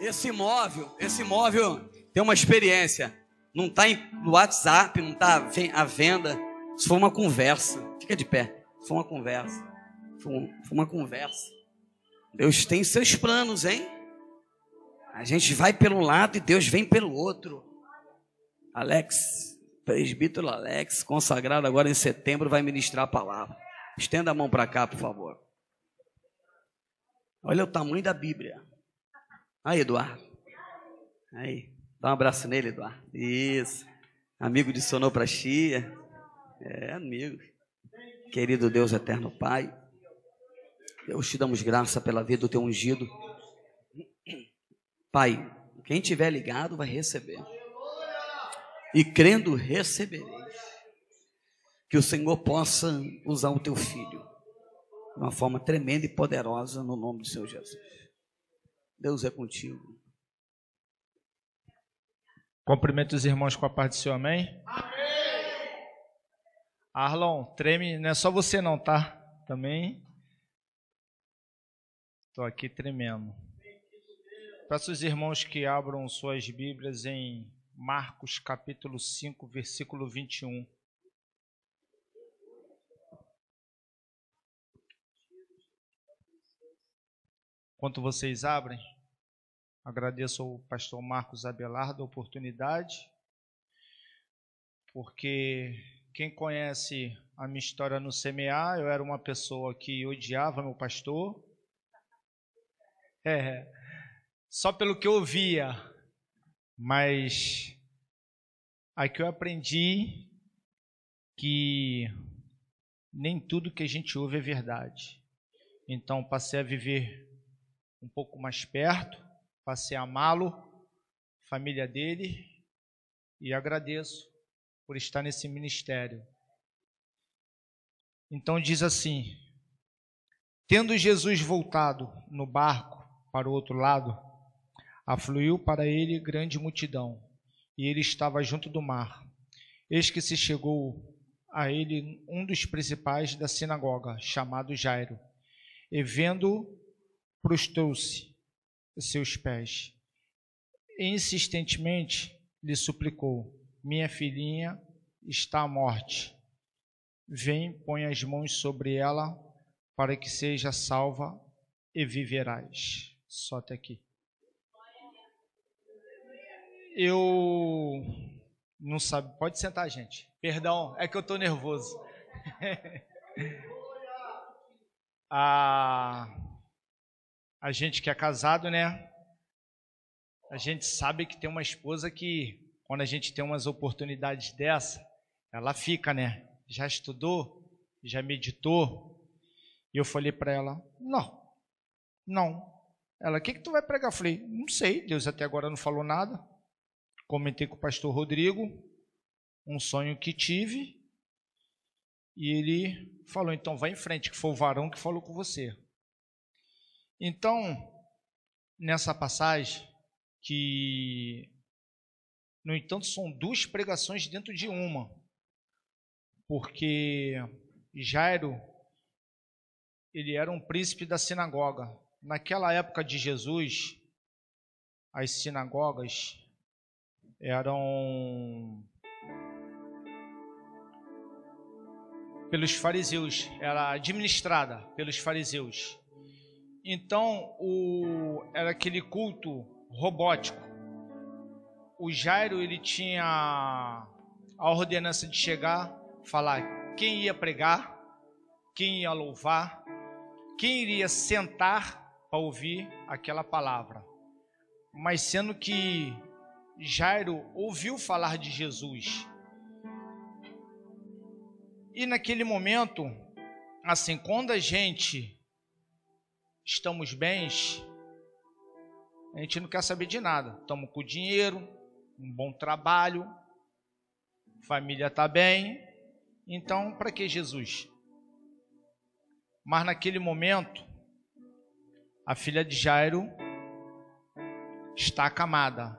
Esse imóvel, esse imóvel tem uma experiência. Não está no WhatsApp, não está à venda. Isso foi uma conversa. Fica de pé. Foi uma conversa. Foi uma conversa. Deus tem seus planos, hein? A gente vai pelo lado e Deus vem pelo outro. Alex, presbítero Alex, consagrado agora em setembro, vai ministrar a palavra. Estenda a mão para cá, por favor. Olha o tamanho da Bíblia. Aí, Eduardo. Aí, dá um abraço nele, Eduardo. Isso. Amigo de Sonoprastia. É, amigo. Querido Deus eterno Pai. Deus te damos graça pela vida do teu ungido. Pai, quem tiver ligado vai receber. E crendo, recebereis. Que o Senhor possa usar o teu filho de uma forma tremenda e poderosa no nome do Senhor Jesus. Deus é contigo. Cumprimento os irmãos com a parte do Senhor, amém? Amém! Arlon, treme, não é só você não, tá? Também. Estou aqui tremendo. Peço os irmãos que abram suas Bíblias em Marcos capítulo 5, versículo 21. Enquanto vocês abrem, agradeço ao pastor Marcos Abelardo a oportunidade, porque quem conhece a minha história no semear, eu era uma pessoa que odiava meu pastor. É, só pelo que eu ouvia, mas aqui eu aprendi que nem tudo que a gente ouve é verdade. Então passei a viver um pouco mais perto, passei a amá-lo, família dele, e agradeço por estar nesse ministério. Então diz assim: Tendo Jesus voltado no barco para o outro lado, Afluiu para ele grande multidão, e ele estava junto do mar. Eis que se chegou a ele um dos principais da sinagoga, chamado Jairo, e vendo, prostrou-se a seus pés. Insistentemente lhe suplicou: Minha filhinha está à morte. Vem, põe as mãos sobre ela, para que seja salva e viverás. Só até aqui eu não sabe. Pode sentar, gente. Perdão, é que eu estou nervoso. a, a gente que é casado, né? A gente sabe que tem uma esposa que, quando a gente tem umas oportunidades dessa, ela fica, né? Já estudou? Já meditou? E eu falei para ela: não, não. Ela, o que, que tu vai pregar? Eu falei: não sei, Deus até agora não falou nada comentei com o pastor Rodrigo um sonho que tive e ele falou: então vai em frente, que foi o varão que falou com você. Então, nessa passagem, que no entanto são duas pregações dentro de uma, porque Jairo ele era um príncipe da sinagoga. Naquela época de Jesus, as sinagogas eram pelos fariseus, era administrada pelos fariseus. Então, o, era aquele culto robótico. O Jairo ele tinha a ordenança de chegar, falar quem ia pregar, quem ia louvar, quem iria sentar para ouvir aquela palavra. Mas sendo que Jairo ouviu falar de Jesus. E naquele momento, assim, quando a gente estamos bens, a gente não quer saber de nada. Estamos com dinheiro, um bom trabalho, família está bem. Então, para que Jesus? Mas naquele momento, a filha de Jairo está acamada.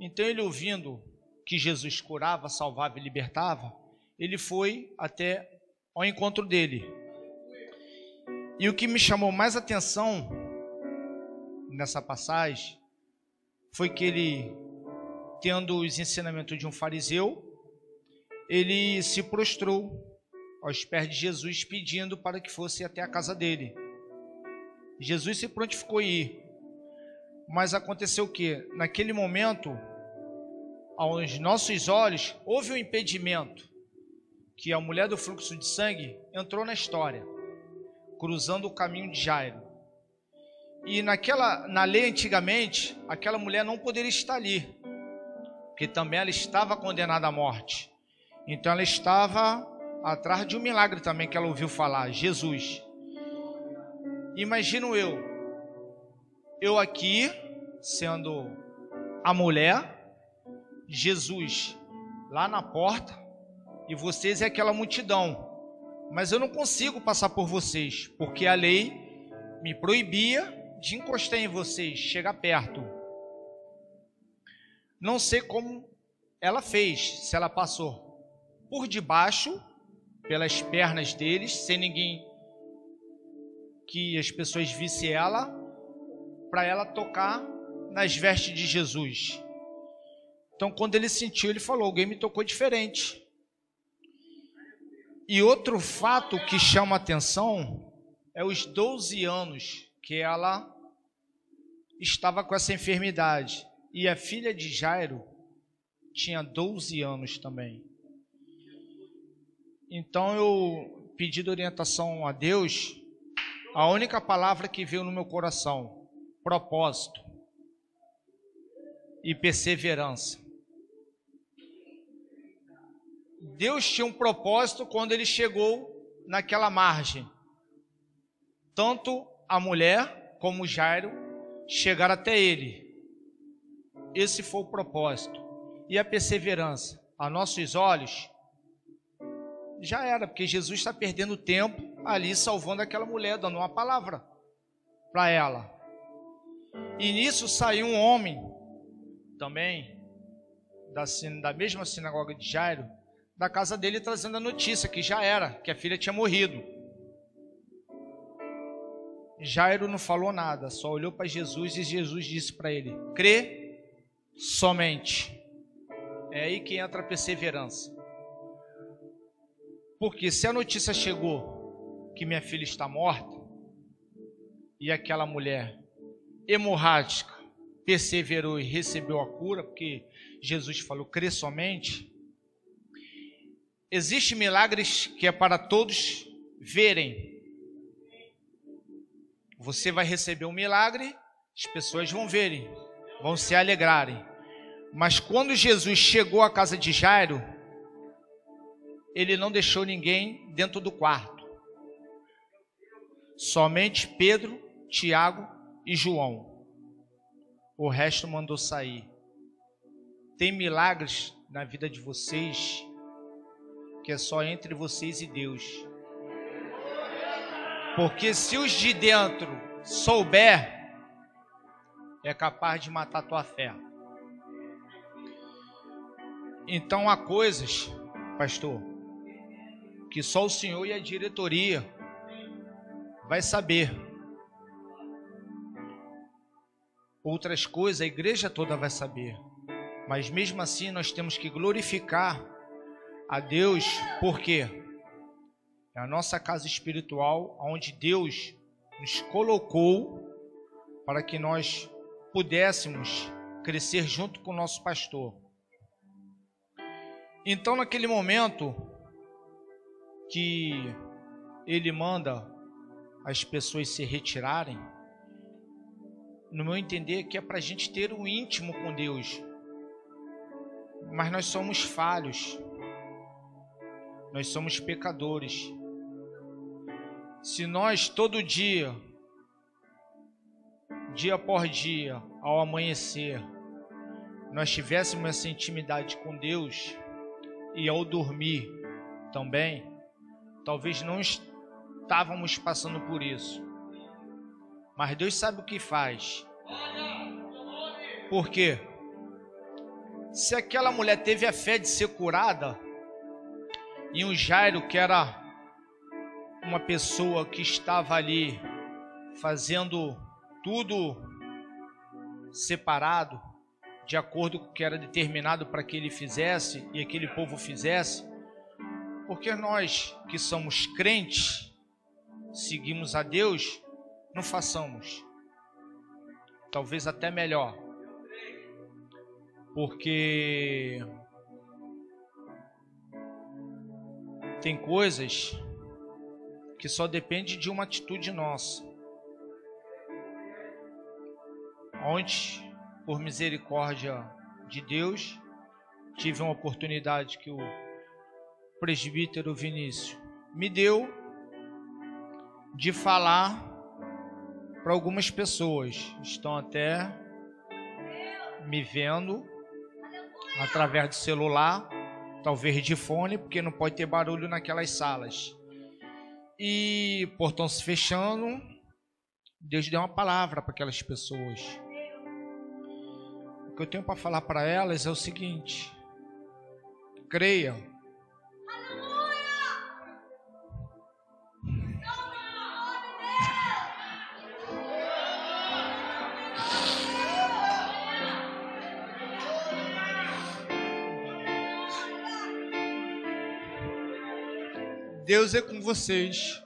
Então ele ouvindo que Jesus curava, salvava e libertava, ele foi até ao encontro dele. E o que me chamou mais atenção nessa passagem foi que ele, tendo os ensinamentos de um fariseu, ele se prostrou aos pés de Jesus pedindo para que fosse até a casa dele. Jesus se prontificou a ir. Mas aconteceu o que? Naquele momento, aos nossos olhos, houve um impedimento que a mulher do fluxo de sangue entrou na história, cruzando o caminho de Jairo. E naquela, na lei antigamente, aquela mulher não poderia estar ali, porque também ela estava condenada à morte. Então ela estava atrás de um milagre também que ela ouviu falar, Jesus. Imagino eu, eu aqui sendo a mulher, Jesus lá na porta e vocês é aquela multidão. Mas eu não consigo passar por vocês, porque a lei me proibia de encostar em vocês, chegar perto. Não sei como ela fez, se ela passou por debaixo, pelas pernas deles, sem ninguém que as pessoas vissem ela, para ela tocar nas vestes de Jesus. Então, quando ele sentiu, ele falou: Alguém me tocou diferente. E outro fato que chama atenção é os 12 anos que ela estava com essa enfermidade. E a filha de Jairo tinha 12 anos também. Então eu pedi orientação a Deus. A única palavra que veio no meu coração: propósito e perseverança. Deus tinha um propósito quando ele chegou naquela margem. Tanto a mulher como Jairo chegar até Ele. Esse foi o propósito. E a perseverança, a nossos olhos, já era, porque Jesus está perdendo tempo ali salvando aquela mulher, dando uma palavra para ela. E nisso saiu um homem, também, da, da mesma sinagoga de Jairo, da casa dele, trazendo a notícia que já era, que a filha tinha morrido. Jairo não falou nada, só olhou para Jesus e Jesus disse para ele: crê somente. É aí que entra a perseverança. Porque se a notícia chegou que minha filha está morta, e aquela mulher hemorrágica perseverou e recebeu a cura, porque Jesus falou: crê somente. Existem milagres que é para todos verem, você vai receber um milagre, as pessoas vão verem, vão se alegrarem. Mas quando Jesus chegou à casa de Jairo, ele não deixou ninguém dentro do quarto. Somente Pedro, Tiago e João. O resto mandou sair. Tem milagres na vida de vocês que é só entre vocês e Deus. Porque se os de dentro souber, é capaz de matar tua fé. Então há coisas, pastor, que só o senhor e a diretoria vai saber. Outras coisas a igreja toda vai saber. Mas mesmo assim nós temos que glorificar a Deus, por quê? É a nossa casa espiritual, onde Deus nos colocou para que nós pudéssemos crescer junto com o nosso pastor. Então, naquele momento que ele manda as pessoas se retirarem, no meu entender, que é para a gente ter um íntimo com Deus. Mas nós somos falhos, nós somos pecadores. Se nós todo dia, dia por dia, ao amanhecer, nós tivéssemos essa intimidade com Deus e ao dormir também, talvez não estávamos passando por isso. Mas Deus sabe o que faz. Por quê? Se aquela mulher teve a fé de ser curada, e um Jairo que era uma pessoa que estava ali fazendo tudo separado, de acordo com o que era determinado para que ele fizesse e aquele povo fizesse, porque nós que somos crentes, seguimos a Deus, não façamos. Talvez até melhor. Porque tem coisas que só depende de uma atitude nossa. Onde, por misericórdia de Deus, tive uma oportunidade que o presbítero Vinícius me deu de falar para algumas pessoas. Estão até me vendo através do celular, talvez de fone, porque não pode ter barulho naquelas salas. E portão se fechando, Deus deu uma palavra para aquelas pessoas. O que eu tenho para falar para elas é o seguinte: creia. Deus é com vocês.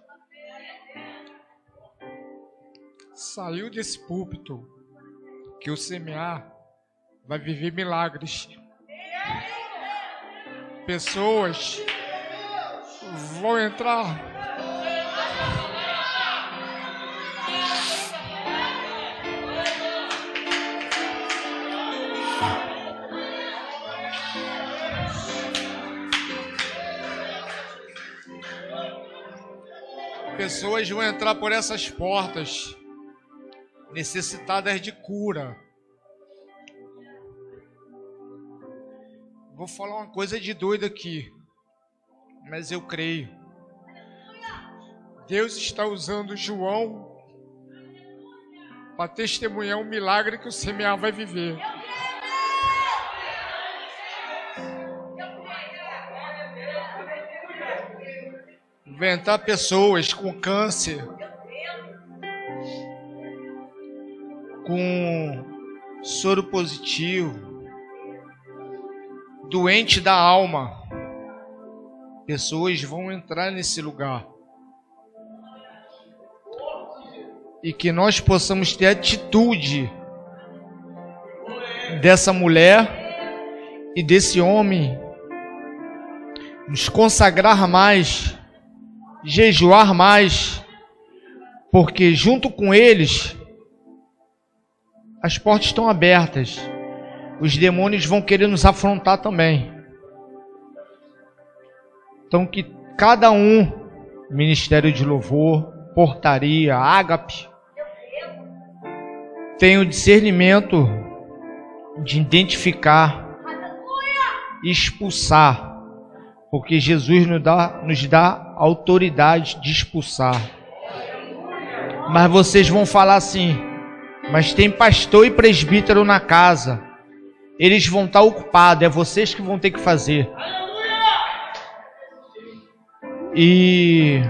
Saiu desse púlpito que o semear vai viver milagres. Pessoas vão entrar. Pessoas vão entrar por essas portas necessitadas de cura Vou falar uma coisa de doido aqui, mas eu creio. Deus está usando João para testemunhar um milagre que o semear vai viver. Inventar pessoas com câncer, com soro positivo, doente da alma. Pessoas vão entrar nesse lugar. E que nós possamos ter atitude dessa mulher e desse homem, nos consagrar mais, jejuar mais, porque junto com eles as portas estão abertas os demônios vão querer nos afrontar também. Então que cada um, ministério de louvor, portaria, ágape, tenha o discernimento de identificar expulsar, porque Jesus nos dá, nos dá autoridade de expulsar. Mas vocês vão falar assim: mas tem pastor e presbítero na casa eles vão estar ocupados, é vocês que vão ter que fazer. E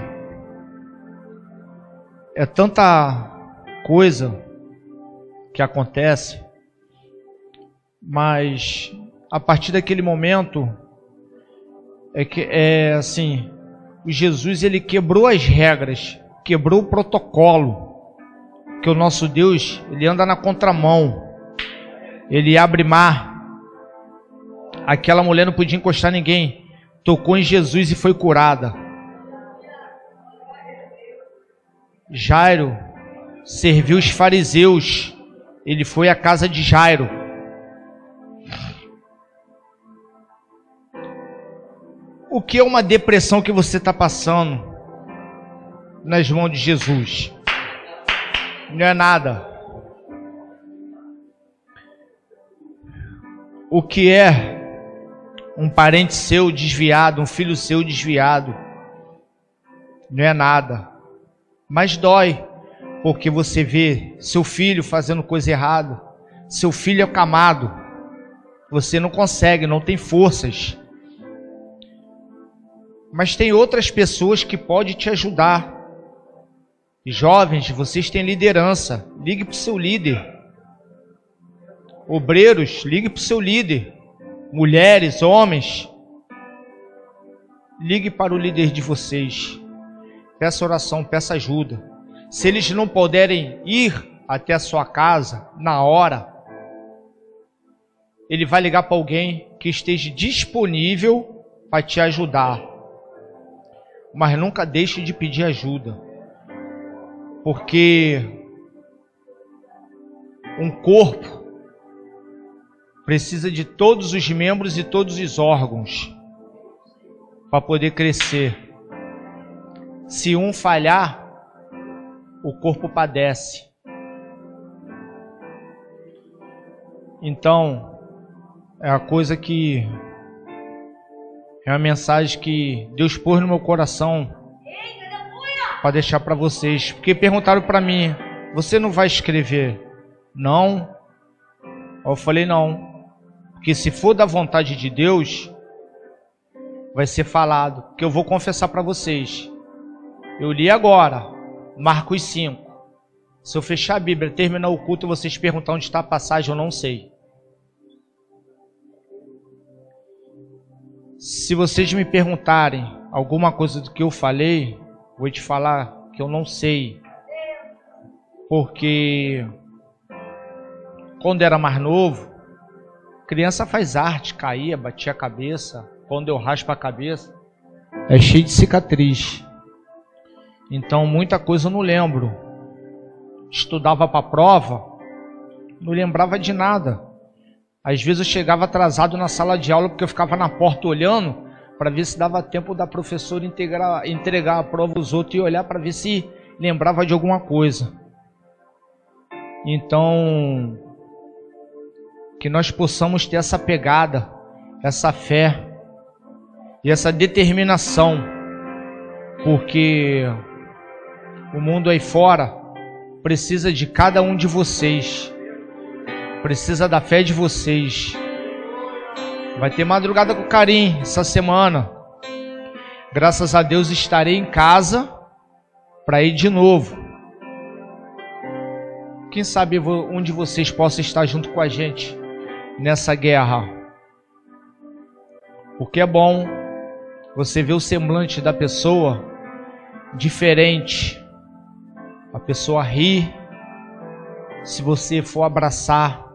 é tanta coisa que acontece, mas a partir daquele momento é que é assim, o Jesus ele quebrou as regras, quebrou o protocolo, que o nosso Deus ele anda na contramão ele abre mar. Aquela mulher não podia encostar ninguém. Tocou em Jesus e foi curada. Jairo serviu os fariseus. Ele foi à casa de Jairo. O que é uma depressão que você está passando nas mãos de Jesus? Não é nada. o que é um parente seu desviado, um filho seu desviado. Não é nada. Mas dói, porque você vê seu filho fazendo coisa errada, seu filho é camado, você não consegue, não tem forças. Mas tem outras pessoas que podem te ajudar. Jovens, vocês têm liderança. Ligue para o seu líder. obreiros, ligue para o seu líder. Mulheres, homens, ligue para o líder de vocês. Peça oração, peça ajuda. Se eles não puderem ir até a sua casa na hora, ele vai ligar para alguém que esteja disponível para te ajudar. Mas nunca deixe de pedir ajuda. Porque um corpo precisa de todos os membros e todos os órgãos para poder crescer. Se um falhar, o corpo padece. Então, é a coisa que é a mensagem que Deus pôs no meu coração para deixar para vocês, porque perguntaram para mim: "Você não vai escrever?" Não. Eu falei: "Não. Porque se for da vontade de Deus, vai ser falado. Que eu vou confessar para vocês. Eu li agora, Marcos 5. Se eu fechar a Bíblia, terminar o culto, vocês perguntar onde está a passagem, eu não sei. Se vocês me perguntarem alguma coisa do que eu falei, vou te falar que eu não sei. Porque quando era mais novo, Criança faz arte, caía, batia a cabeça. Quando eu raspo a cabeça, é cheio de cicatriz. Então muita coisa eu não lembro. Estudava para prova, não lembrava de nada. Às vezes eu chegava atrasado na sala de aula porque eu ficava na porta olhando para ver se dava tempo da professora integrar, entregar a prova aos outros e olhar para ver se lembrava de alguma coisa. Então, que nós possamos ter essa pegada, essa fé e essa determinação, porque o mundo aí fora precisa de cada um de vocês, precisa da fé de vocês. Vai ter madrugada com carinho essa semana. Graças a Deus estarei em casa para ir de novo. Quem sabe onde vocês possam estar junto com a gente nessa guerra. Porque é bom você ver o semblante da pessoa diferente. A pessoa ri se você for abraçar.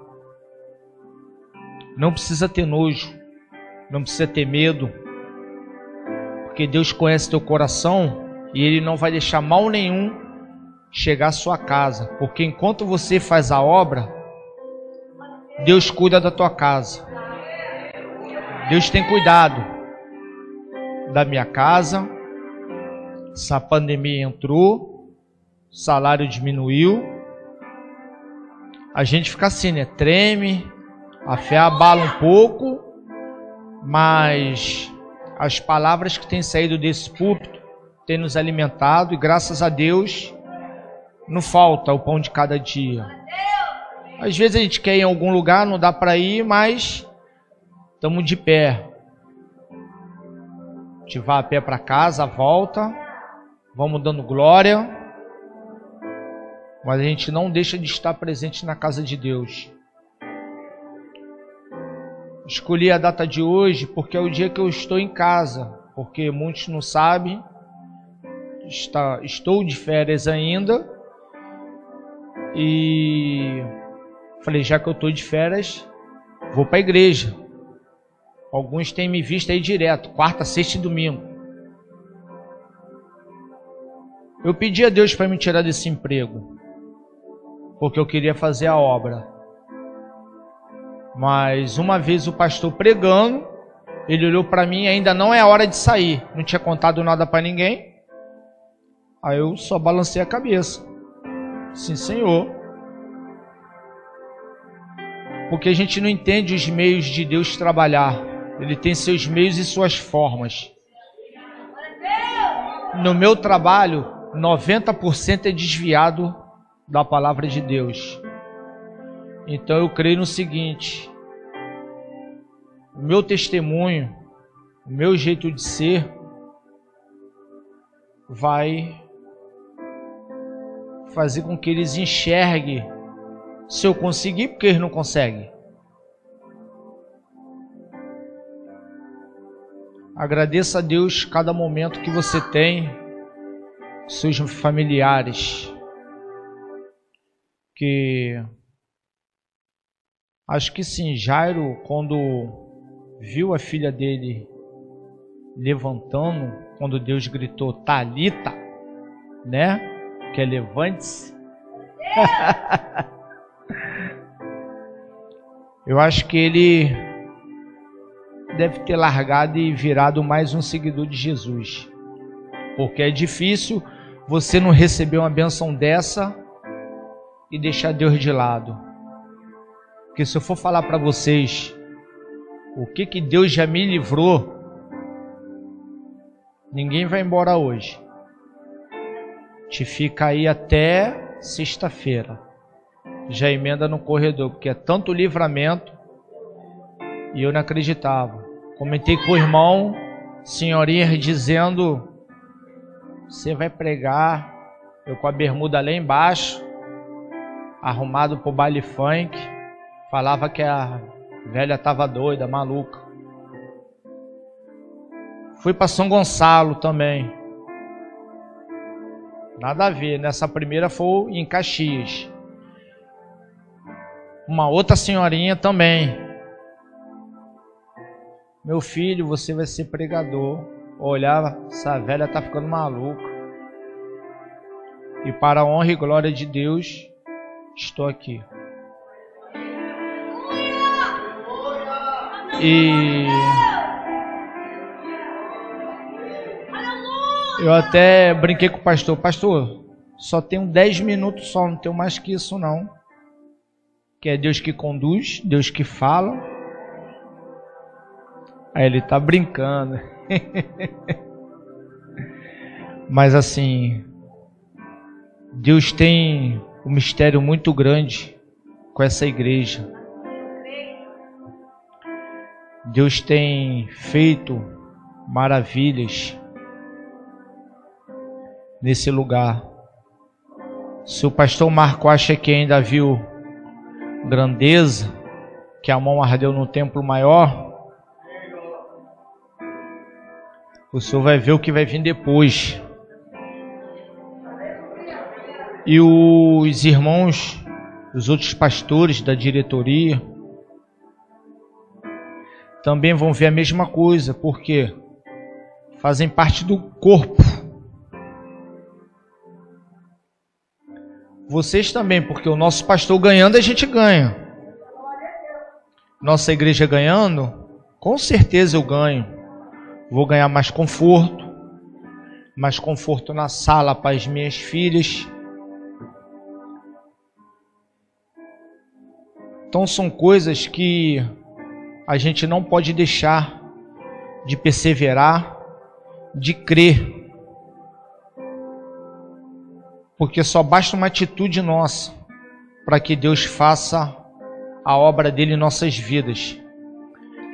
Não precisa ter nojo, não precisa ter medo, porque Deus conhece teu coração e Ele não vai deixar mal nenhum chegar à sua casa, porque enquanto você faz a obra, Deus cuida da tua casa. Deus tem cuidado da minha casa. Essa pandemia entrou, salário diminuiu. A gente fica assim, né? Treme, a fé abala um pouco, mas as palavras que têm saído desse púlpito têm nos alimentado e graças a Deus não falta o pão de cada dia. Às vezes a gente quer ir em algum lugar, não dá para ir, mas estamos de pé. A gente vai a pé para casa, volta, vamos dando glória, mas a gente não deixa de estar presente na casa de Deus. Escolhi a data de hoje porque é o dia que eu estou em casa, porque muitos não sabem, está, estou de férias ainda e Falei, já que eu estou de férias, vou para a igreja. Alguns têm me visto aí direto, quarta, sexta e domingo. Eu pedi a Deus para me tirar desse emprego, porque eu queria fazer a obra. Mas uma vez o pastor pregando, ele olhou para mim, ainda não é hora de sair. Não tinha contado nada para ninguém. Aí eu só balancei a cabeça. Sim, Senhor. Porque a gente não entende os meios de Deus trabalhar. Ele tem seus meios e suas formas. No meu trabalho, 90% é desviado da palavra de Deus. Então eu creio no seguinte: o meu testemunho, o meu jeito de ser, vai fazer com que eles enxerguem se eu conseguir, porque eles não conseguem. Agradeça a Deus cada momento que você tem com seus familiares. Que acho que sim, Jairo, quando viu a filha dele levantando, quando Deus gritou Talita, né? Que é levante-se. Eu acho que ele deve ter largado e virado mais um seguidor de Jesus. Porque é difícil você não receber uma benção dessa e deixar Deus de lado. Porque se eu for falar para vocês o que que Deus já me livrou, ninguém vai embora hoje. Te fica aí até sexta-feira. Já emenda no corredor, porque é tanto livramento e eu não acreditava. Comentei com o irmão, senhorinha dizendo: Você vai pregar, eu com a bermuda lá embaixo, arrumado pro baile funk, falava que a velha tava doida, maluca. Fui para São Gonçalo também. Nada a ver, nessa primeira foi em Caxias. Uma outra senhorinha também. Meu filho, você vai ser pregador. Olhava, essa velha tá ficando maluca. E para a honra e glória de Deus, estou aqui. E eu até brinquei com o pastor, pastor, só tenho 10 minutos só, não tenho mais que isso não. Que é Deus que conduz, Deus que fala. Aí ele tá brincando. Mas assim, Deus tem um mistério muito grande com essa igreja. Deus tem feito maravilhas nesse lugar. Se o pastor Marco acha que ainda viu grandeza, que a mão ardeu no templo maior, O senhor vai ver o que vai vir depois. E os irmãos, os outros pastores da diretoria, também vão ver a mesma coisa, porque fazem parte do corpo. Vocês também, porque o nosso pastor ganhando, a gente ganha. Nossa igreja ganhando, com certeza eu ganho. Vou ganhar mais conforto, mais conforto na sala para as minhas filhas. Então são coisas que a gente não pode deixar de perseverar, de crer. Porque só basta uma atitude nossa para que Deus faça a obra dele em nossas vidas.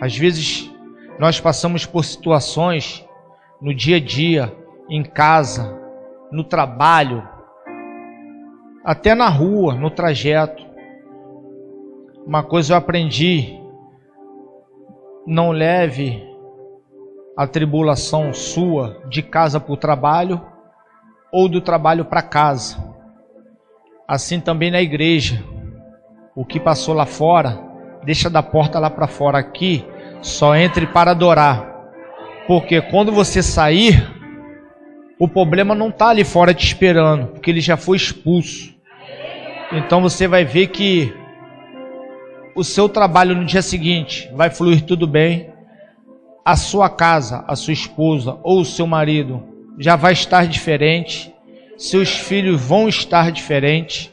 Às vezes nós passamos por situações no dia a dia, em casa, no trabalho, até na rua, no trajeto. Uma coisa eu aprendi: não leve a tribulação sua de casa para o trabalho ou do trabalho para casa. Assim também na igreja. O que passou lá fora, deixa da porta lá para fora aqui só entre para adorar. Porque quando você sair, o problema não está ali fora te esperando, porque ele já foi expulso. Então você vai ver que o seu trabalho no dia seguinte vai fluir tudo bem. A sua casa, a sua esposa ou o seu marido já vai estar diferente. Seus filhos vão estar diferentes.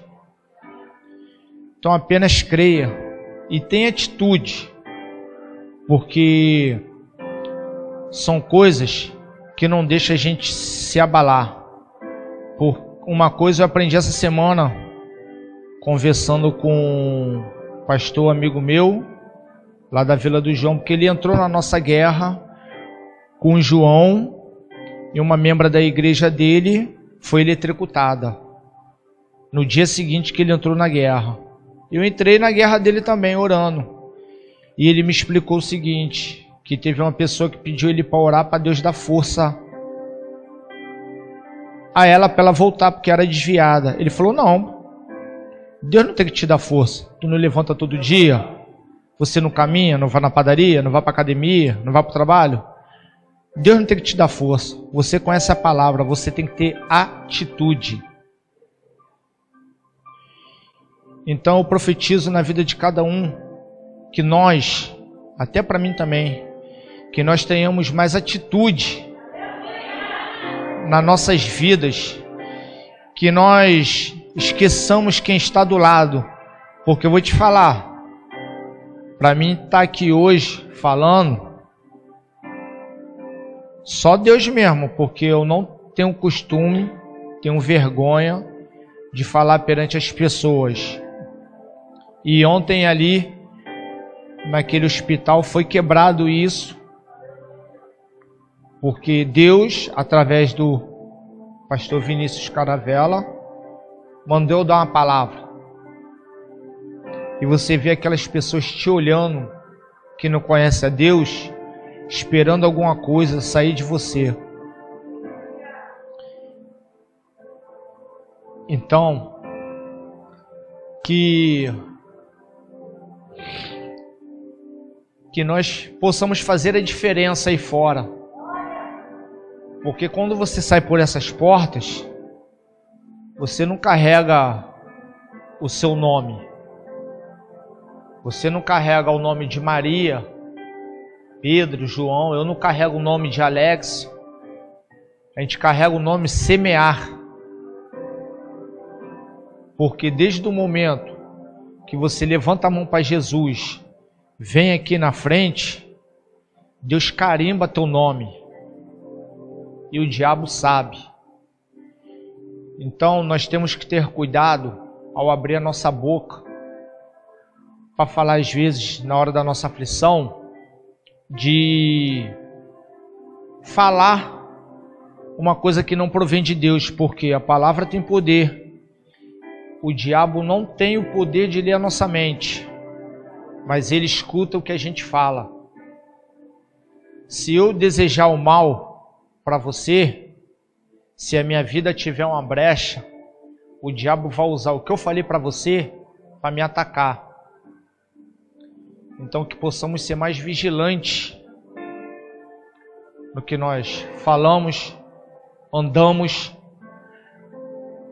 Então apenas creia e tenha atitude porque são coisas que não deixam a gente se abalar. Por uma coisa eu aprendi essa semana conversando com pastor amigo meu lá da Vila do João, porque ele entrou na nossa guerra com João e uma membra da igreja dele foi eletrocutada. No dia seguinte que ele entrou na guerra. Eu entrei na guerra dele também orando. E ele me explicou o seguinte: que teve uma pessoa que pediu ele para orar para Deus dar força a ela para ela voltar porque era desviada. Ele falou: "Não. Deus não tem que te dar força. Tu não levanta todo dia, você não caminha, não vai na padaria, não vai para academia, não vai para o trabalho. Deus não tem que te dar força. Você conhece a palavra, você tem que ter atitude. Então eu profetizo na vida de cada um que nós, até para mim também, que nós tenhamos mais atitude nas nossas vidas, que nós esqueçamos quem está do lado, porque eu vou te falar, para mim estar tá aqui hoje falando, só Deus mesmo, porque eu não tenho costume, tenho vergonha de falar perante as pessoas. E ontem ali, naquele hospital, foi quebrado isso, porque Deus, através do pastor Vinícius Caravela, mandou dar uma palavra. E você vê aquelas pessoas te olhando que não conhece a Deus, esperando alguma coisa sair de você. Então, que que nós possamos fazer a diferença aí fora. Porque quando você sai por essas portas, você não carrega o seu nome. Você não carrega o nome de Maria, Pedro, João, eu não carrego o nome de Alex. A gente carrega o nome semear. Porque desde o momento que você levanta a mão para Jesus vem aqui na frente, Deus carimba teu nome. E o diabo sabe. Então nós temos que ter cuidado ao abrir a nossa boca para falar às vezes na hora da nossa aflição de falar uma coisa que não provém de Deus, porque a palavra tem poder. O diabo não tem o poder de ler a nossa mente mas ele escuta o que a gente fala. Se eu desejar o mal para você, se a minha vida tiver uma brecha, o diabo vai usar o que eu falei para você para me atacar. Então que possamos ser mais vigilantes no que nós falamos, andamos,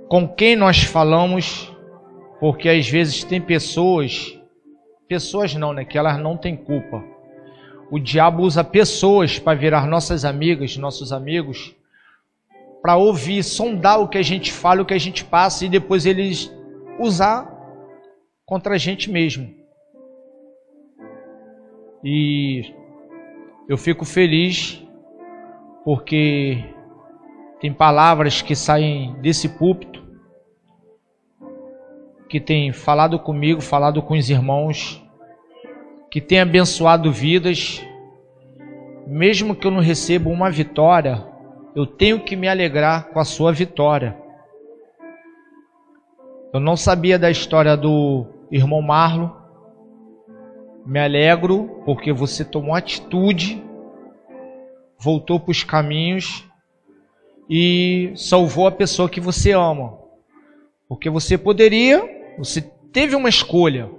com quem nós falamos, porque às vezes tem pessoas Pessoas não, né? Que elas não têm culpa. O diabo usa pessoas para virar nossas amigas, nossos amigos, para ouvir, sondar o que a gente fala, o que a gente passa e depois eles usar contra a gente mesmo. E eu fico feliz porque tem palavras que saem desse púlpito que tem falado comigo, falado com os irmãos, que tem abençoado vidas. Mesmo que eu não receba uma vitória, eu tenho que me alegrar com a sua vitória. Eu não sabia da história do irmão Marlo. Me alegro porque você tomou atitude, voltou para os caminhos e salvou a pessoa que você ama. Porque você poderia você teve uma escolha.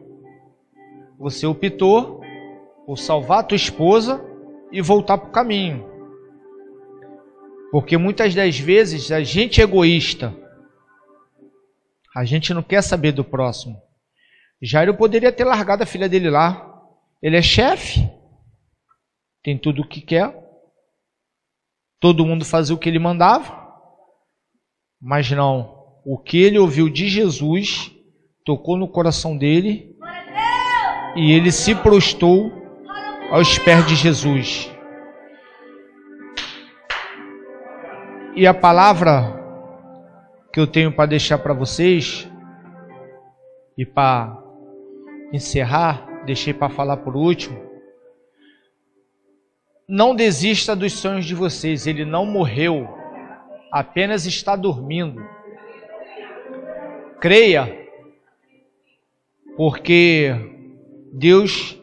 Você optou por salvar a tua esposa e voltar para o caminho. Porque muitas das vezes a gente é egoísta. A gente não quer saber do próximo. Jairo poderia ter largado a filha dele lá. Ele é chefe. Tem tudo o que quer. Todo mundo fazia o que ele mandava. Mas não. O que ele ouviu de Jesus tocou no coração dele e ele se prostou aos pés de Jesus. E a palavra que eu tenho para deixar para vocês e para encerrar, deixei para falar por último. Não desista dos sonhos de vocês, ele não morreu, apenas está dormindo. Creia porque Deus,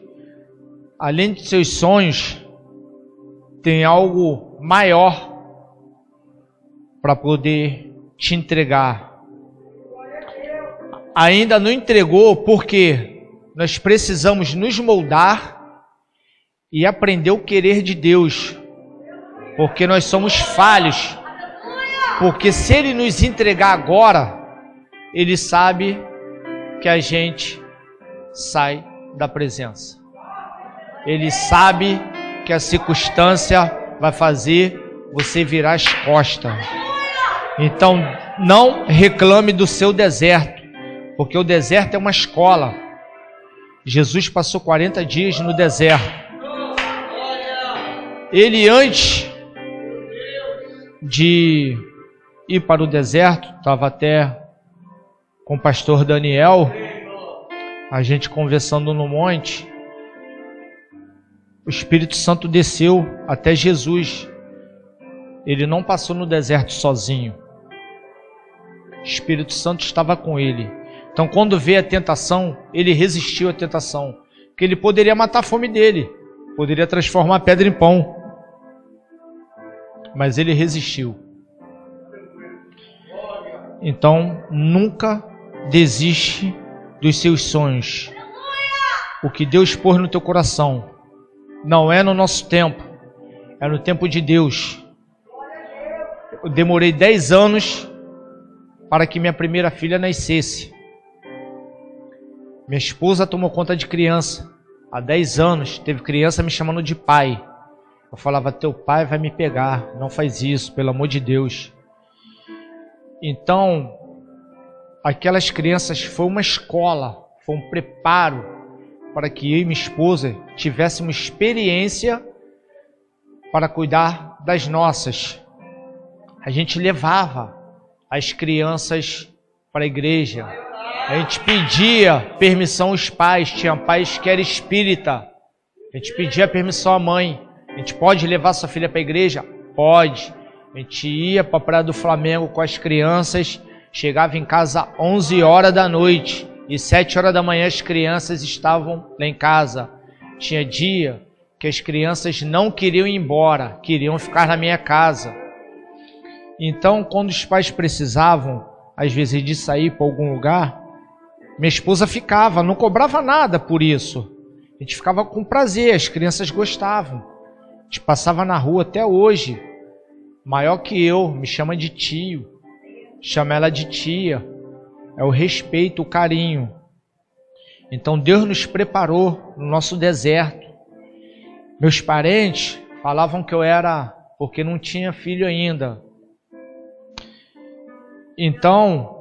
além de seus sonhos, tem algo maior para poder te entregar. Ainda não entregou porque nós precisamos nos moldar e aprender o querer de Deus, porque nós somos falhos. Porque se Ele nos entregar agora, Ele sabe que a gente sai da presença. Ele sabe que a circunstância vai fazer você virar as costas. Então, não reclame do seu deserto, porque o deserto é uma escola. Jesus passou 40 dias no deserto. Ele, antes de ir para o deserto, estava até com o pastor Daniel, a gente conversando no monte. O Espírito Santo desceu até Jesus. Ele não passou no deserto sozinho. O Espírito Santo estava com ele. Então, quando veio a tentação, ele resistiu à tentação. Porque ele poderia matar a fome dele, poderia transformar a pedra em pão. Mas ele resistiu. Então, nunca desiste dos seus sonhos. O que Deus pôs no teu coração não é no nosso tempo, é no tempo de Deus. Eu demorei 10 anos para que minha primeira filha nascesse. Minha esposa tomou conta de criança. Há 10 anos teve criança me chamando de pai. Eu falava: Teu pai vai me pegar. Não faz isso, pelo amor de Deus. Então, aquelas crianças foi uma escola, foi um preparo para que eu e minha esposa tivéssemos experiência para cuidar das nossas. A gente levava as crianças para a igreja. A gente pedia permissão aos pais, tinha pais que era espírita. A gente pedia permissão à mãe. A gente pode levar sua filha para a igreja? Pode. A gente ia para a Praia do Flamengo com as crianças, chegava em casa 11 horas da noite e 7 horas da manhã as crianças estavam lá em casa. Tinha dia que as crianças não queriam ir embora, queriam ficar na minha casa. Então, quando os pais precisavam, às vezes, de sair para algum lugar, minha esposa ficava, não cobrava nada por isso. A gente ficava com prazer, as crianças gostavam. A gente passava na rua até hoje maior que eu, me chama de tio, chama ela de tia. É o respeito, o carinho. Então Deus nos preparou no nosso deserto. Meus parentes falavam que eu era porque não tinha filho ainda. Então,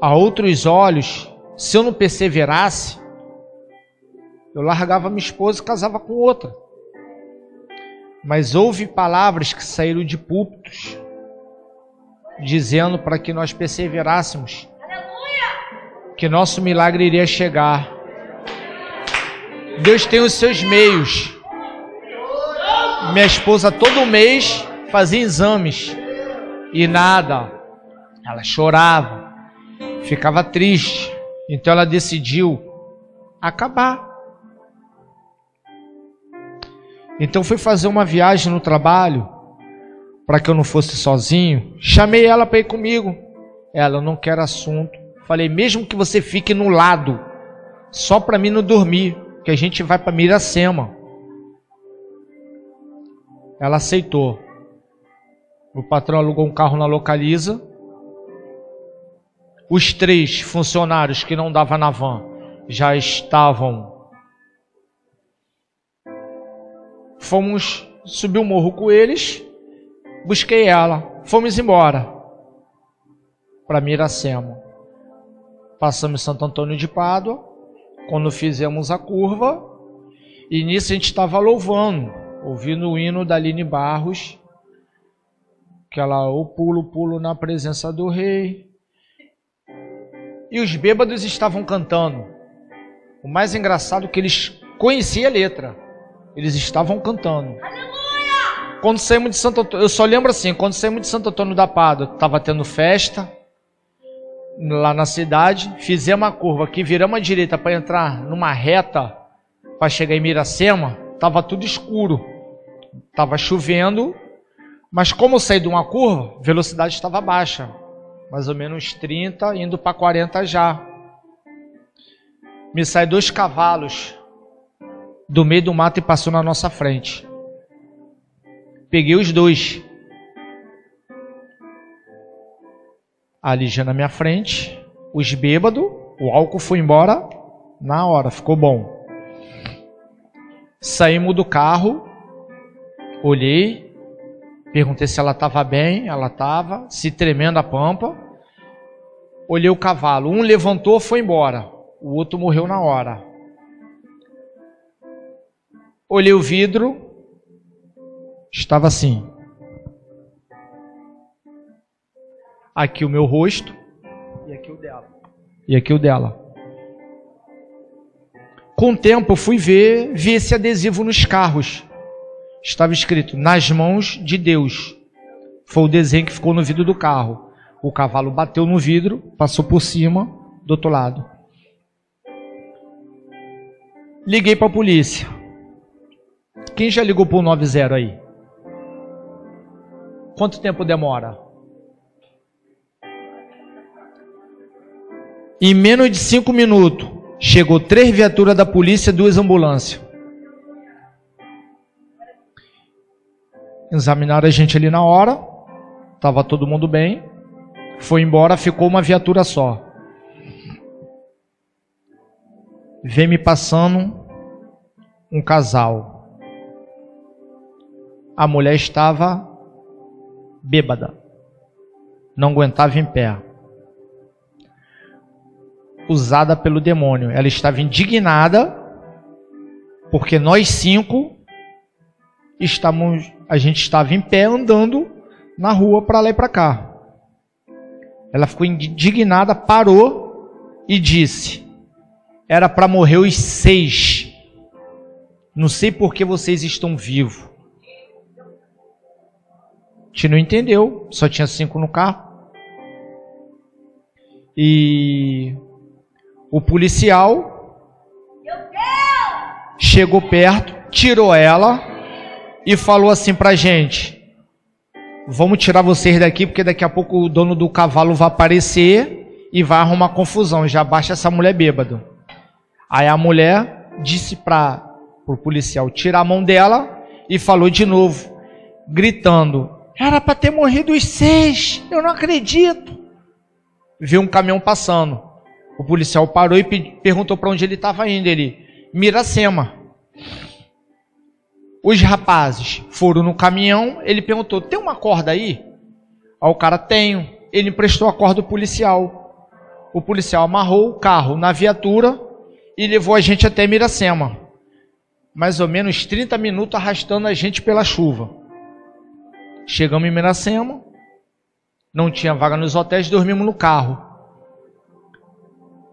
a outros olhos, se eu não perseverasse, eu largava minha esposa e casava com outra. Mas houve palavras que saíram de púlpitos dizendo para que nós perseverássemos, que nosso milagre iria chegar. Deus tem os seus meios. Minha esposa todo mês fazia exames e nada. Ela chorava, ficava triste. Então ela decidiu acabar. Então fui fazer uma viagem no trabalho para que eu não fosse sozinho. Chamei ela para ir comigo. Ela não quer assunto. Falei, mesmo que você fique no lado, só para mim não dormir, que a gente vai para Miracema. Ela aceitou. O patrão alugou um carro na Localiza. Os três funcionários que não davam na van já estavam Fomos subir o morro com eles, busquei ela, fomos embora para Miracema. Passamos Santo Antônio de Pádua, quando fizemos a curva, e nisso a gente estava louvando, ouvindo o hino da Aline Barros, que ela o pulo, pulo na presença do rei. E os bêbados estavam cantando. O mais engraçado é que eles conheciam a letra. Eles estavam cantando. Aleluia! Quando saímos de Santo Antônio, eu só lembro assim, quando saímos de Santo Antônio da Pádua, estava tendo festa lá na cidade, fizemos uma curva aqui, viramos à direita para entrar numa reta para chegar em Miracema, estava tudo escuro. Estava chovendo, mas como eu saí de uma curva, a velocidade estava baixa. Mais ou menos 30, indo para 40 já. Me sai dois cavalos do meio do mato e passou na nossa frente. Peguei os dois. A Lígia na minha frente, os bêbados, o álcool foi embora na hora, ficou bom. Saímos do carro, olhei, perguntei se ela estava bem, ela estava, se tremendo a pampa. Olhei o cavalo, um levantou, foi embora, o outro morreu na hora. Olhei o vidro, estava assim. Aqui o meu rosto e aqui o dela. E aqui o dela. Com o tempo eu fui ver, vi esse adesivo nos carros. Estava escrito nas mãos de Deus. Foi o desenho que ficou no vidro do carro. O cavalo bateu no vidro, passou por cima, do outro lado. Liguei para a polícia. Quem já ligou para o 90 aí? Quanto tempo demora? Em menos de cinco minutos, chegou três viaturas da polícia e duas ambulâncias. Examinaram a gente ali na hora, estava todo mundo bem. Foi embora, ficou uma viatura só. Vem me passando um casal a mulher estava bêbada, não aguentava em pé. Usada pelo demônio. Ela estava indignada, porque nós cinco estávamos, a gente estava em pé andando na rua para lá e para cá. Ela ficou indignada, parou e disse: Era para morrer os seis. Não sei por que vocês estão vivos gente não entendeu, só tinha cinco no carro. E o policial chegou perto, tirou ela e falou assim pra gente: Vamos tirar vocês daqui, porque daqui a pouco o dono do cavalo vai aparecer e vai arrumar confusão. Já baixa essa mulher bêbado. Aí a mulher disse para o policial tirar a mão dela e falou de novo, gritando: era para ter morrido os seis. Eu não acredito. Viu um caminhão passando. O policial parou e perguntou para onde ele estava indo. Ele, Miracema. Os rapazes foram no caminhão. Ele perguntou: tem uma corda aí? Aí o cara, tenho. Ele emprestou a corda do policial. O policial amarrou o carro na viatura e levou a gente até Miracema. Mais ou menos 30 minutos arrastando a gente pela chuva. Chegamos em Miracema, não tinha vaga nos hotéis, dormimos no carro.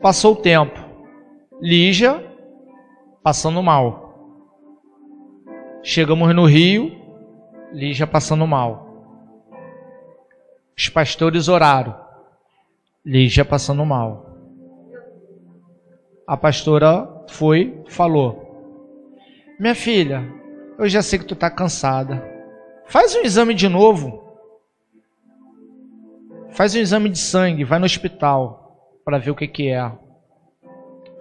Passou o tempo. Lígia passando mal. Chegamos no Rio, Lígia passando mal. Os pastores oraram. Lígia passando mal. A pastora foi, falou: Minha filha, eu já sei que tu está cansada. Faz um exame de novo. Faz um exame de sangue, vai no hospital para ver o que, que é.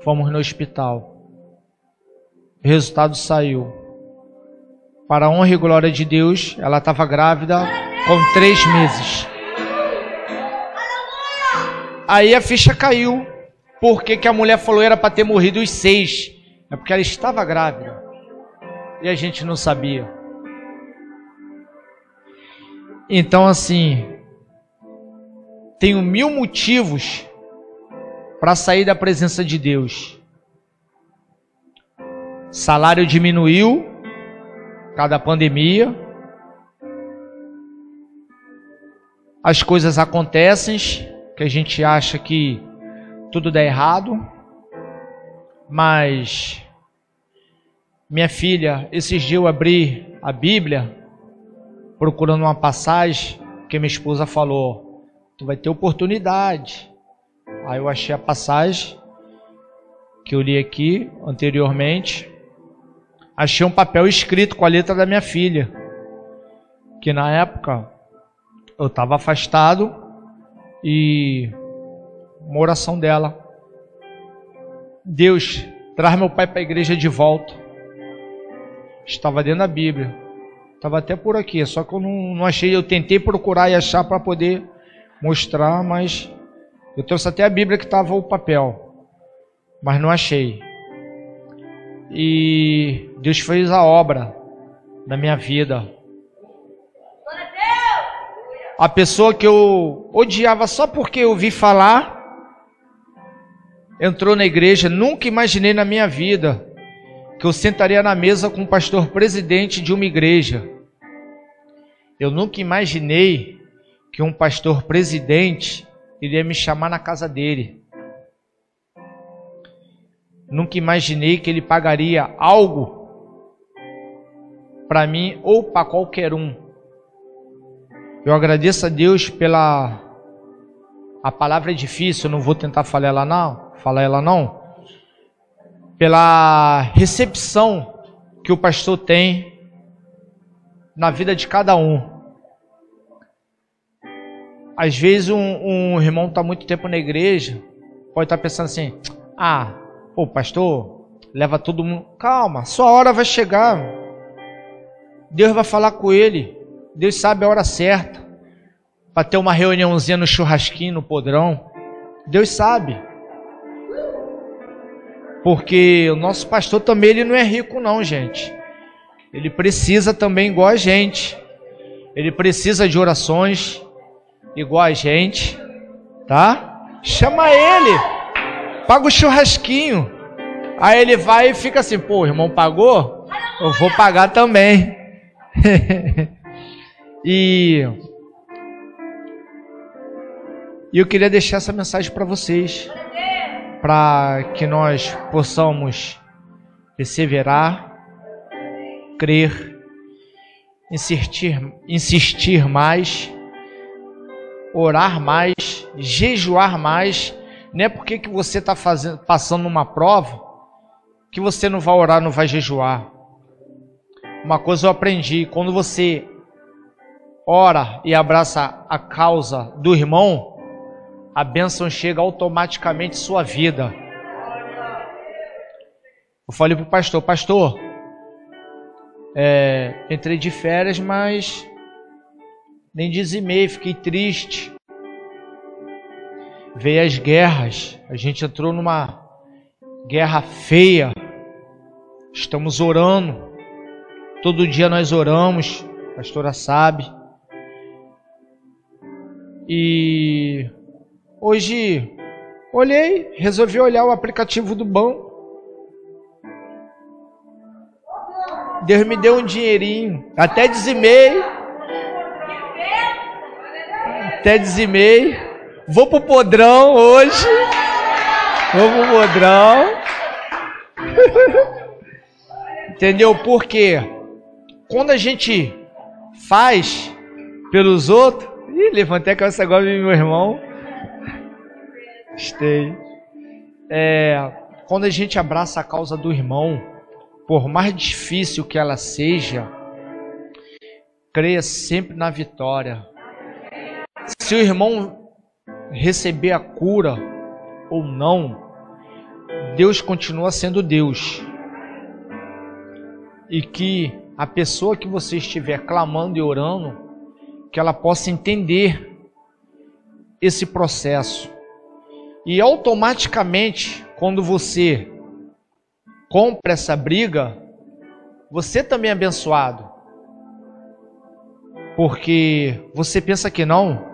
Fomos no hospital. O resultado saiu. Para a honra e glória de Deus, ela estava grávida com três meses. Aí a ficha caiu. Por que, que a mulher falou era para ter morrido os seis? É porque ela estava grávida. E a gente não sabia. Então, assim, tenho mil motivos para sair da presença de Deus. Salário diminuiu, cada pandemia. As coisas acontecem que a gente acha que tudo dá errado, mas minha filha, esses dias eu abri a Bíblia procurando uma passagem que minha esposa falou: tu vai ter oportunidade. Aí eu achei a passagem que eu li aqui anteriormente. Achei um papel escrito com a letra da minha filha. Que na época eu estava afastado e uma oração dela. Deus, traz meu pai para a igreja de volta. Estava dentro da Bíblia. Estava até por aqui, só que eu não, não achei. Eu tentei procurar e achar para poder mostrar, mas eu trouxe até a Bíblia que estava o papel, mas não achei. E Deus fez a obra na minha vida. A pessoa que eu odiava só porque eu ouvi falar, entrou na igreja. Nunca imaginei na minha vida que eu sentaria na mesa com o pastor presidente de uma igreja. Eu nunca imaginei que um pastor presidente iria me chamar na casa dele. Nunca imaginei que ele pagaria algo para mim ou para qualquer um. Eu agradeço a Deus pela a palavra é difícil, eu não vou tentar falar ela não, falar ela não. Pela recepção que o pastor tem na vida de cada um. Às vezes um, um irmão está muito tempo na igreja, pode estar tá pensando assim: ah, o pastor, leva todo mundo. Calma, sua hora vai chegar. Deus vai falar com ele. Deus sabe a hora certa para ter uma reuniãozinha no churrasquinho, no podrão. Deus sabe. Porque o nosso pastor também ele não é rico não, gente. Ele precisa também igual a gente. Ele precisa de orações igual a gente, tá? Chama ele. Paga o churrasquinho. Aí ele vai e fica assim, pô, o irmão pagou? Eu vou pagar também. e e eu queria deixar essa mensagem para vocês, para que nós possamos perseverar, crer, insistir, insistir mais, orar mais, jejuar mais. Não é porque que você está passando uma prova que você não vai orar, não vai jejuar. Uma coisa eu aprendi: quando você ora e abraça a causa do irmão, a bênção chega automaticamente em sua vida. Eu falei para o pastor, pastor, é, entrei de férias, mas nem dizimei, fiquei triste. Veio as guerras, a gente entrou numa guerra feia. Estamos orando, todo dia nós oramos, a pastora sabe. E Hoje olhei, resolvi olhar o aplicativo do banco. Deus me deu um dinheirinho, até dizimei. Até dizimei. Vou pro podrão hoje. Vou pro podrão. Entendeu? Porque quando a gente faz pelos outros. Ih, levantei a cabeça agora, meu irmão. Gostei. É, quando a gente abraça a causa do irmão, por mais difícil que ela seja, creia sempre na vitória. Se o irmão receber a cura ou não, Deus continua sendo Deus. E que a pessoa que você estiver clamando e orando, que ela possa entender esse processo e automaticamente, quando você compra essa briga, você também é abençoado. Porque você pensa que não,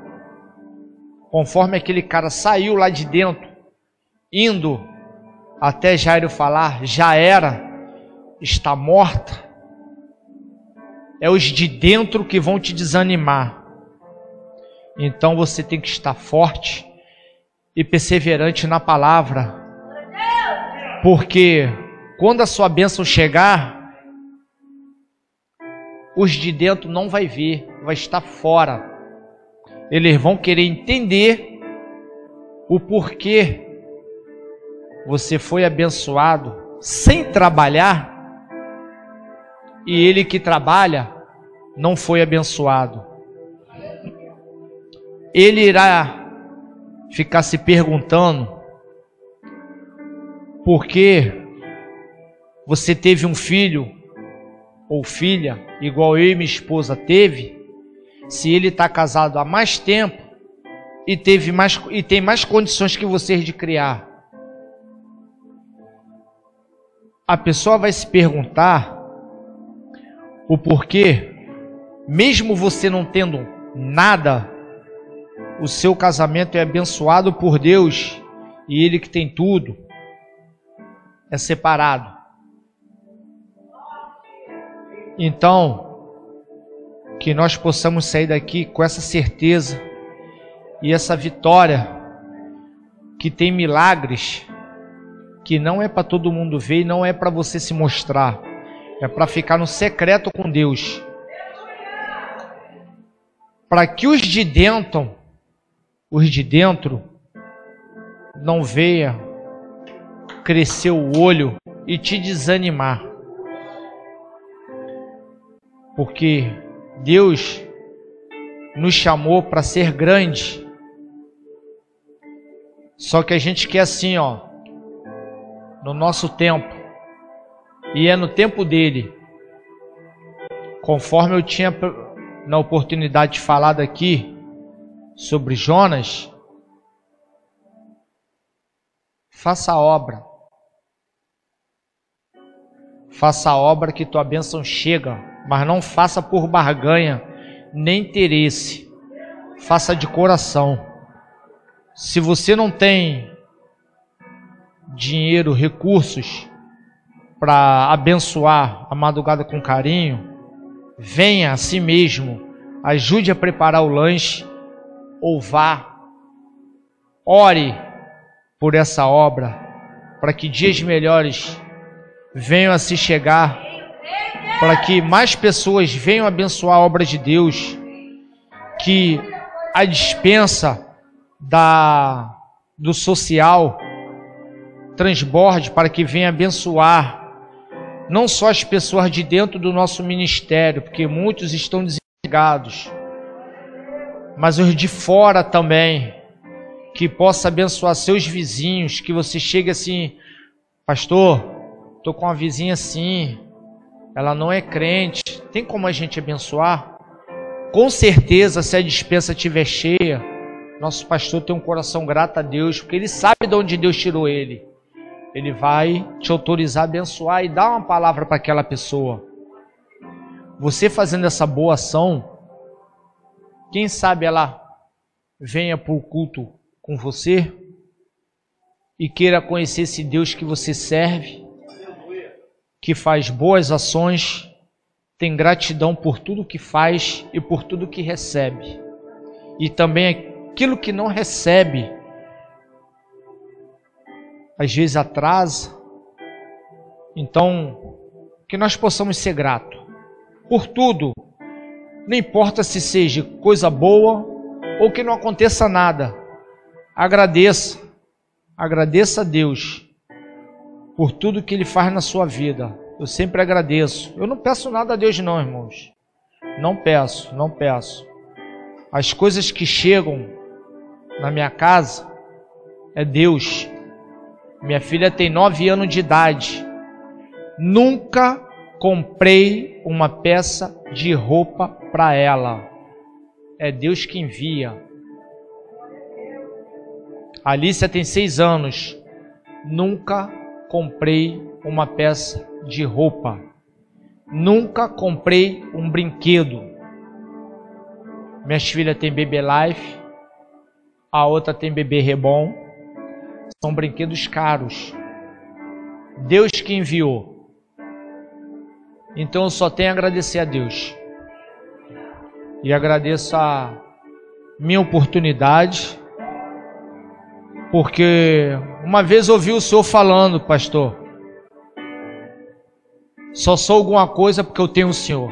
conforme aquele cara saiu lá de dentro, indo até Jairo falar, já era, está morta. É os de dentro que vão te desanimar. Então você tem que estar forte e perseverante na palavra. Porque quando a sua bênção chegar, os de dentro não vai ver, vai estar fora. Eles vão querer entender o porquê você foi abençoado sem trabalhar e ele que trabalha não foi abençoado. Ele irá ficar se perguntando por que você teve um filho ou filha igual eu e minha esposa teve, se ele está casado há mais tempo e teve mais e tem mais condições que vocês de criar. A pessoa vai se perguntar o porquê, mesmo você não tendo nada, o seu casamento é abençoado por Deus e ele que tem tudo é separado. Então, que nós possamos sair daqui com essa certeza e essa vitória que tem milagres que não é para todo mundo ver e não é para você se mostrar, é para ficar no secreto com Deus. Para que os de dentro, os de dentro, não veja crescer o olho e te desanimar. Porque Deus nos chamou para ser grande. Só que a gente quer assim, ó, no nosso tempo. E é no tempo dele. Conforme eu tinha na oportunidade de falar aqui sobre Jonas, faça a obra. Faça a obra que tua bênção chega, mas não faça por barganha, nem interesse. Faça de coração. Se você não tem dinheiro, recursos para abençoar a madrugada com carinho, venha a si mesmo, ajude a preparar o lanche ou vá, ore por essa obra, para que dias melhores venham a se chegar, para que mais pessoas venham abençoar a obra de Deus, que a dispensa da do social transborde para que venha abençoar não só as pessoas de dentro do nosso ministério, porque muitos estão desempregados, mas os de fora também, que possa abençoar seus vizinhos, que você chegue assim, pastor, tô com uma vizinha assim, ela não é crente, tem como a gente abençoar? Com certeza, se a dispensa estiver cheia, nosso pastor tem um coração grato a Deus, porque ele sabe de onde Deus tirou ele ele vai te autorizar a abençoar e dar uma palavra para aquela pessoa. Você fazendo essa boa ação, quem sabe ela venha para o culto com você e queira conhecer esse Deus que você serve, que faz boas ações, tem gratidão por tudo que faz e por tudo que recebe. E também aquilo que não recebe, às vezes atrasa. Então, que nós possamos ser gratos por tudo, não importa se seja coisa boa ou que não aconteça nada. Agradeça, agradeça a Deus por tudo que Ele faz na sua vida. Eu sempre agradeço. Eu não peço nada a Deus, não, irmãos. Não peço, não peço. As coisas que chegam na minha casa é Deus minha filha tem nove anos de idade. Nunca comprei uma peça de roupa para ela. É Deus que envia. Alicia tem seis anos. Nunca comprei uma peça de roupa. Nunca comprei um brinquedo. Minhas filhas têm bebê life. A outra tem bebê reborn são brinquedos caros. Deus que enviou. Então eu só tenho a agradecer a Deus. E agradeço a minha oportunidade. Porque uma vez ouvi o senhor falando, pastor. Só sou alguma coisa porque eu tenho o senhor.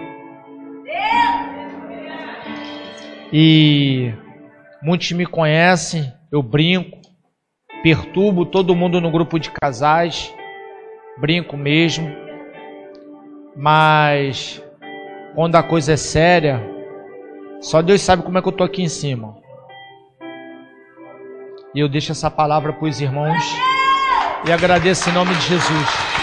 E muitos me conhecem, eu brinco perturbo todo mundo no grupo de casais, brinco mesmo. Mas quando a coisa é séria, só Deus sabe como é que eu tô aqui em cima. E eu deixo essa palavra para os irmãos e agradeço em nome de Jesus.